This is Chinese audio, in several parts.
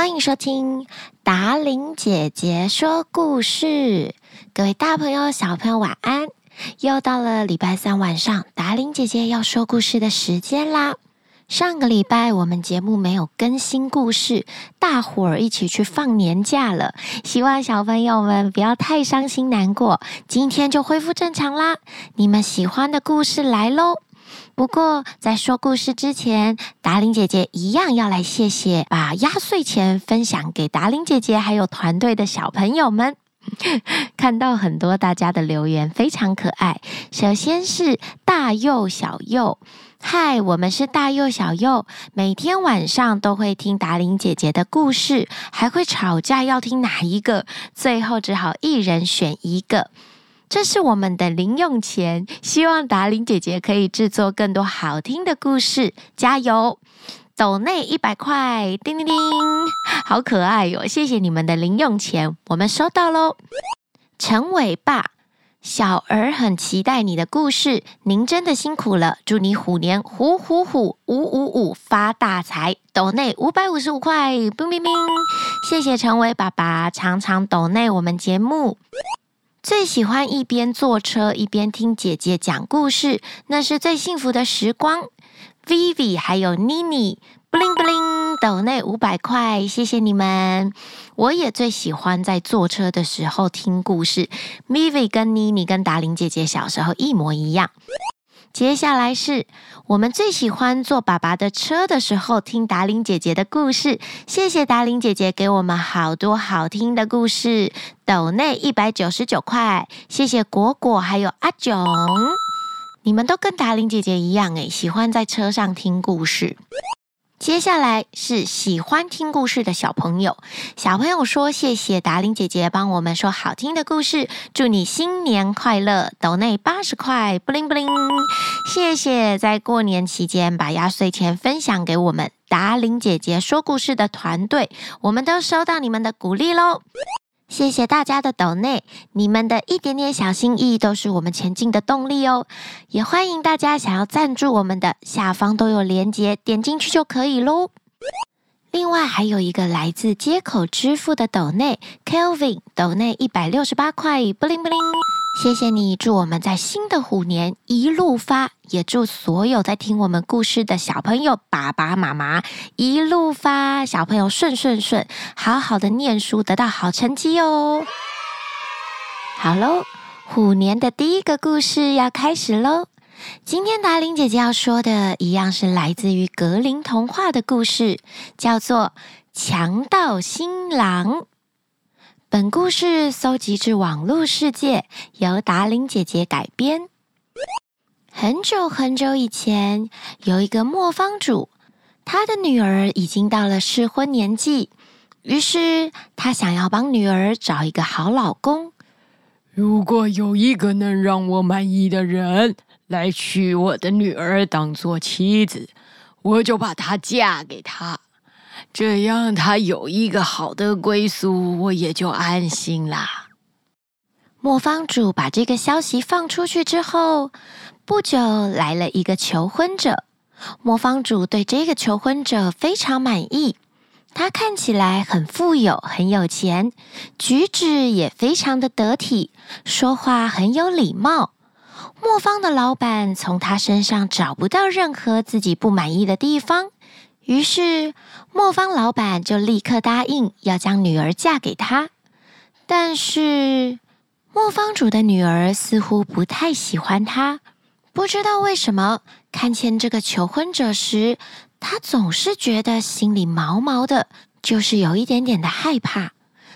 欢迎收听达伶姐姐说故事，各位大朋友、小朋友晚安！又到了礼拜三晚上，达伶姐姐要说故事的时间啦。上个礼拜我们节目没有更新故事，大伙儿一起去放年假了。希望小朋友们不要太伤心难过，今天就恢复正常啦。你们喜欢的故事来喽！不过，在说故事之前，达玲姐姐一样要来谢谢把压岁钱分享给达玲姐姐还有团队的小朋友们。看到很多大家的留言，非常可爱。首先是大佑小佑，嗨，我们是大佑小佑，每天晚上都会听达玲姐姐的故事，还会吵架要听哪一个，最后只好一人选一个。这是我们的零用钱，希望达玲姐姐可以制作更多好听的故事，加油！抖内一百块，叮叮叮，好可爱哟！谢谢你们的零用钱，我们收到喽。陈伟爸，小儿很期待你的故事，您真的辛苦了，祝你虎年虎虎虎，五五五发大财！抖内五百五十五块，冰冰冰，谢谢陈伟爸爸，常常抖内我们节目。最喜欢一边坐车一边听姐姐讲故事，那是最幸福的时光。Vivi 还有妮妮，bling bling，抖内五百块，谢谢你们。我也最喜欢在坐车的时候听故事。Vivi 跟妮妮跟达玲姐姐小时候一模一样。接下来是我们最喜欢坐爸爸的车的时候听达玲姐姐的故事，谢谢达玲姐姐给我们好多好听的故事。斗内一百九十九块，谢谢果果还有阿囧，你们都跟达玲姐姐一样诶，喜欢在车上听故事。接下来是喜欢听故事的小朋友，小朋友说：“谢谢达玲姐姐帮我们说好听的故事，祝你新年快乐！”抖内八十块，布灵布灵，谢谢在过年期间把压岁钱分享给我们达玲姐姐说故事的团队，我们都收到你们的鼓励喽。谢谢大家的抖内，你们的一点点小心意都是我们前进的动力哦。也欢迎大家想要赞助我们的，下方都有连接，点进去就可以喽。另外还有一个来自接口支付的抖内，Kelvin 抖内一百六十八块，不灵不灵，谢谢你，祝我们在新的虎年一路发，也祝所有在听我们故事的小朋友爸爸妈妈一路发，小朋友顺顺顺，好好的念书，得到好成绩哦。好喽，虎年的第一个故事要开始喽。今天达玲姐姐要说的，一样是来自于格林童话的故事，叫做《强盗新郎》。本故事搜集至网络世界，由达伶姐姐改编。很久很久以前，有一个磨坊主，他的女儿已经到了适婚年纪，于是他想要帮女儿找一个好老公。如果有一个能让我满意的人，来娶我的女儿当做妻子，我就把她嫁给他，这样他有一个好的归宿，我也就安心啦。磨坊主把这个消息放出去之后，不久来了一个求婚者。磨坊主对这个求婚者非常满意，他看起来很富有，很有钱，举止也非常的得体，说话很有礼貌。磨坊的老板从他身上找不到任何自己不满意的地方，于是磨坊老板就立刻答应要将女儿嫁给他。但是磨坊主的女儿似乎不太喜欢他，不知道为什么，看见这个求婚者时，她总是觉得心里毛毛的，就是有一点点的害怕。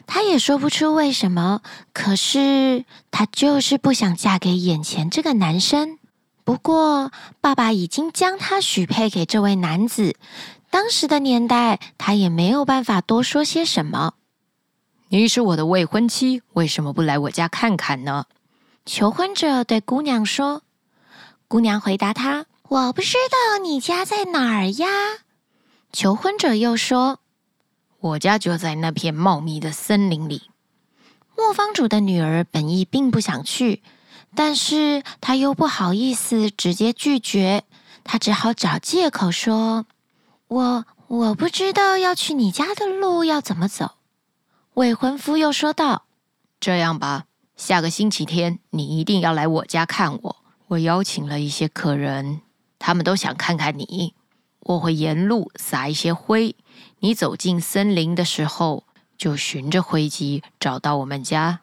她也说不出为什么，可是她就是不想嫁给眼前这个男生。不过，爸爸已经将她许配给这位男子。当时的年代，他也没有办法多说些什么。你是我的未婚妻，为什么不来我家看看呢？求婚者对姑娘说。姑娘回答他：“我不知道你家在哪儿呀。”求婚者又说。我家就在那片茂密的森林里。磨坊主的女儿本意并不想去，但是她又不好意思直接拒绝，她只好找借口说：“我我不知道要去你家的路要怎么走。”未婚夫又说道：“这样吧，下个星期天你一定要来我家看我。我邀请了一些客人，他们都想看看你。我会沿路撒一些灰，你走进森林的时候，就循着灰迹找到我们家。”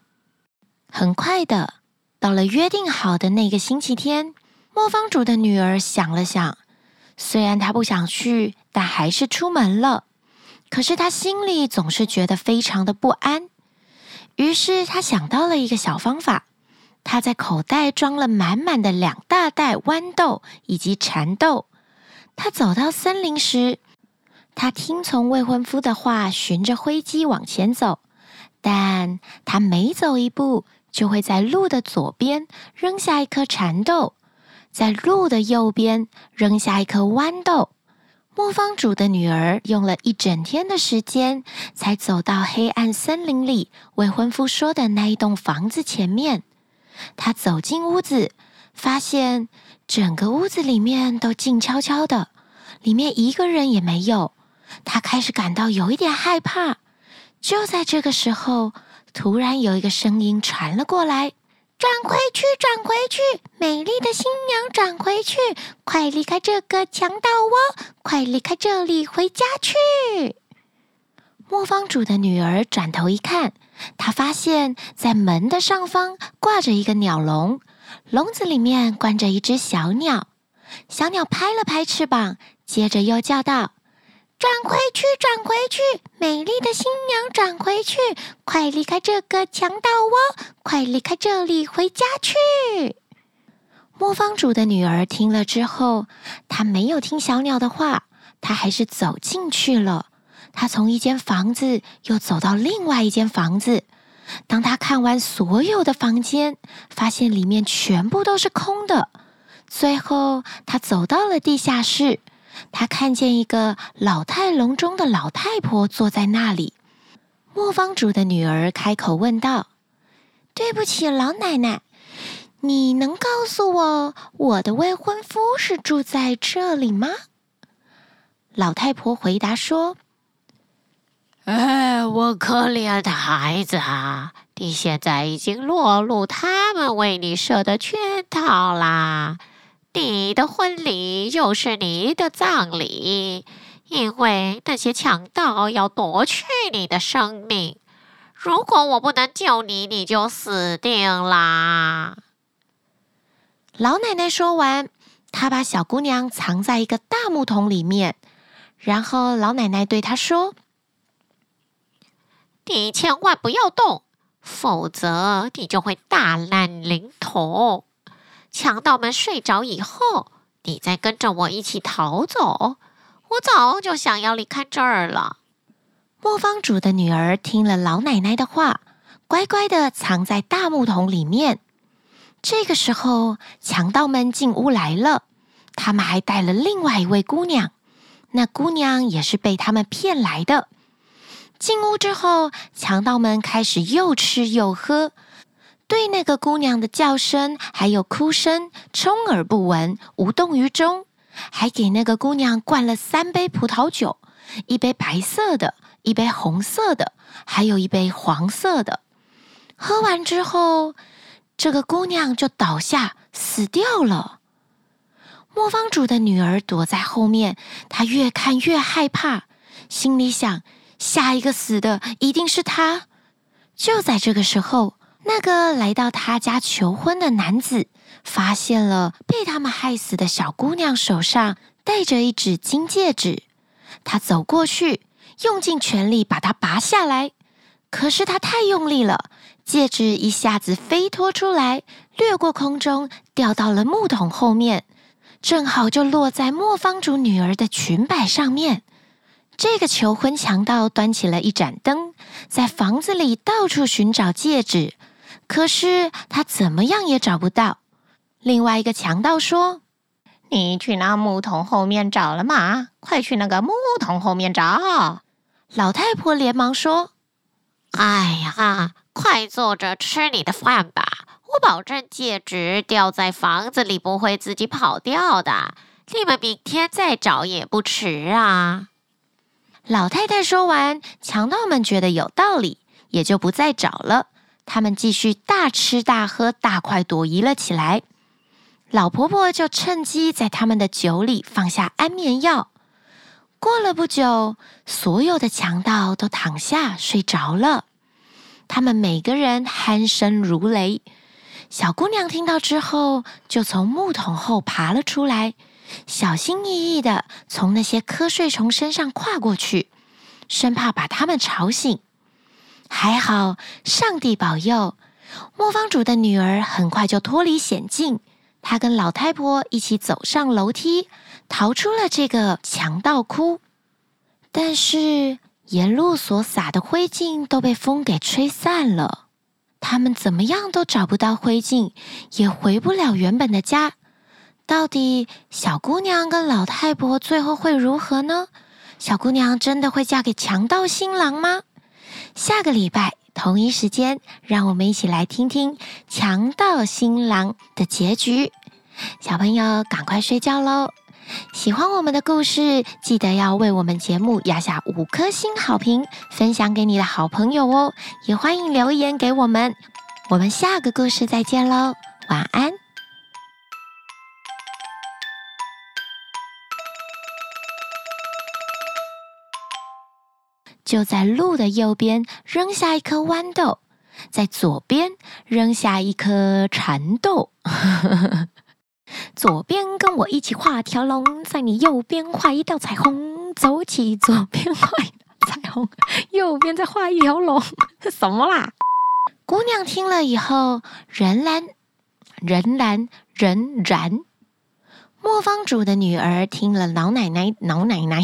很快的，到了约定好的那个星期天。磨坊主的女儿想了想，虽然他不想去，但还是出门了。可是他心里总是觉得非常的不安。于是他想到了一个小方法，他在口袋装了满满的两大袋豌豆以及蚕豆。他走到森林时，他听从未婚夫的话，循着灰机往前走。但他每走一步，就会在路的左边扔下一颗蚕豆。在路的右边扔下一颗豌豆。磨坊主的女儿用了一整天的时间，才走到黑暗森林里未婚夫说的那一栋房子前面。她走进屋子，发现整个屋子里面都静悄悄的，里面一个人也没有。她开始感到有一点害怕。就在这个时候，突然有一个声音传了过来。转回去，转回去，美丽的新娘，转回去！快离开这个强盗窝，快离开这里，回家去！磨坊主的女儿转头一看，她发现在门的上方挂着一个鸟笼，笼子里面关着一只小鸟。小鸟拍了拍翅膀，接着又叫道。转回去，转回去，美丽的新娘，转回去！快离开这个强盗窝，快离开这里，回家去！磨坊主的女儿听了之后，她没有听小鸟的话，她还是走进去了。她从一间房子又走到另外一间房子。当她看完所有的房间，发现里面全部都是空的。最后，她走到了地下室。他看见一个老态龙钟的老太婆坐在那里。磨坊主的女儿开口问道：“对不起，老奶奶，你能告诉我，我的未婚夫是住在这里吗？”老太婆回答说：“哎，我可怜的孩子啊，你现在已经落入他们为你设的圈套啦。”你的婚礼就是你的葬礼，因为那些强盗要夺去你的生命。如果我不能救你，你就死定啦！老奶奶说完，她把小姑娘藏在一个大木桶里面，然后老奶奶对她说：“你千万不要动，否则你就会大难临头。”强盗们睡着以后，你再跟着我一起逃走。我早就想要离开这儿了。磨坊主的女儿听了老奶奶的话，乖乖的藏在大木桶里面。这个时候，强盗们进屋来了，他们还带了另外一位姑娘。那姑娘也是被他们骗来的。进屋之后，强盗们开始又吃又喝。对那个姑娘的叫声还有哭声充耳不闻，无动于衷，还给那个姑娘灌了三杯葡萄酒，一杯白色的，一杯红色的，还有一杯黄色的。喝完之后，这个姑娘就倒下死掉了。磨坊主的女儿躲在后面，她越看越害怕，心里想：下一个死的一定是她。就在这个时候。那个来到他家求婚的男子，发现了被他们害死的小姑娘手上戴着一只金戒指。他走过去，用尽全力把它拔下来，可是他太用力了，戒指一下子飞脱出来，掠过空中，掉到了木桶后面，正好就落在磨坊主女儿的裙摆上面。这个求婚强盗端起了一盏灯，在房子里到处寻找戒指。可是他怎么样也找不到。另外一个强盗说：“你去那木桶后面找了吗？快去那个木桶后面找！”老太婆连忙说：“哎呀，快坐着吃你的饭吧！我保证戒指掉在房子里不会自己跑掉的。你们明天再找也不迟啊。”老太太说完，强盗们觉得有道理，也就不再找了。他们继续大吃大喝，大快朵颐了起来。老婆婆就趁机在他们的酒里放下安眠药。过了不久，所有的强盗都躺下睡着了。他们每个人鼾声如雷。小姑娘听到之后，就从木桶后爬了出来，小心翼翼地从那些瞌睡虫身上跨过去，生怕把他们吵醒。还好，上帝保佑，磨坊主的女儿很快就脱离险境。她跟老太婆一起走上楼梯，逃出了这个强盗窟。但是沿路所撒的灰烬都被风给吹散了，他们怎么样都找不到灰烬，也回不了原本的家。到底小姑娘跟老太婆最后会如何呢？小姑娘真的会嫁给强盗新郎吗？下个礼拜同一时间，让我们一起来听听强盗新郎的结局。小朋友，赶快睡觉喽！喜欢我们的故事，记得要为我们节目压下五颗星好评，分享给你的好朋友哦。也欢迎留言给我们。我们下个故事再见喽，晚安。就在路的右边扔下一颗豌豆，在左边扔下一颗蚕豆。左边跟我一起画条龙，在你右边画一道彩虹。走起，左边画一道彩虹，右边再画一条龙。什么啦？姑娘听了以后，仍然、仍然、仍然。磨坊主的女儿听了老奶奶、老奶奶。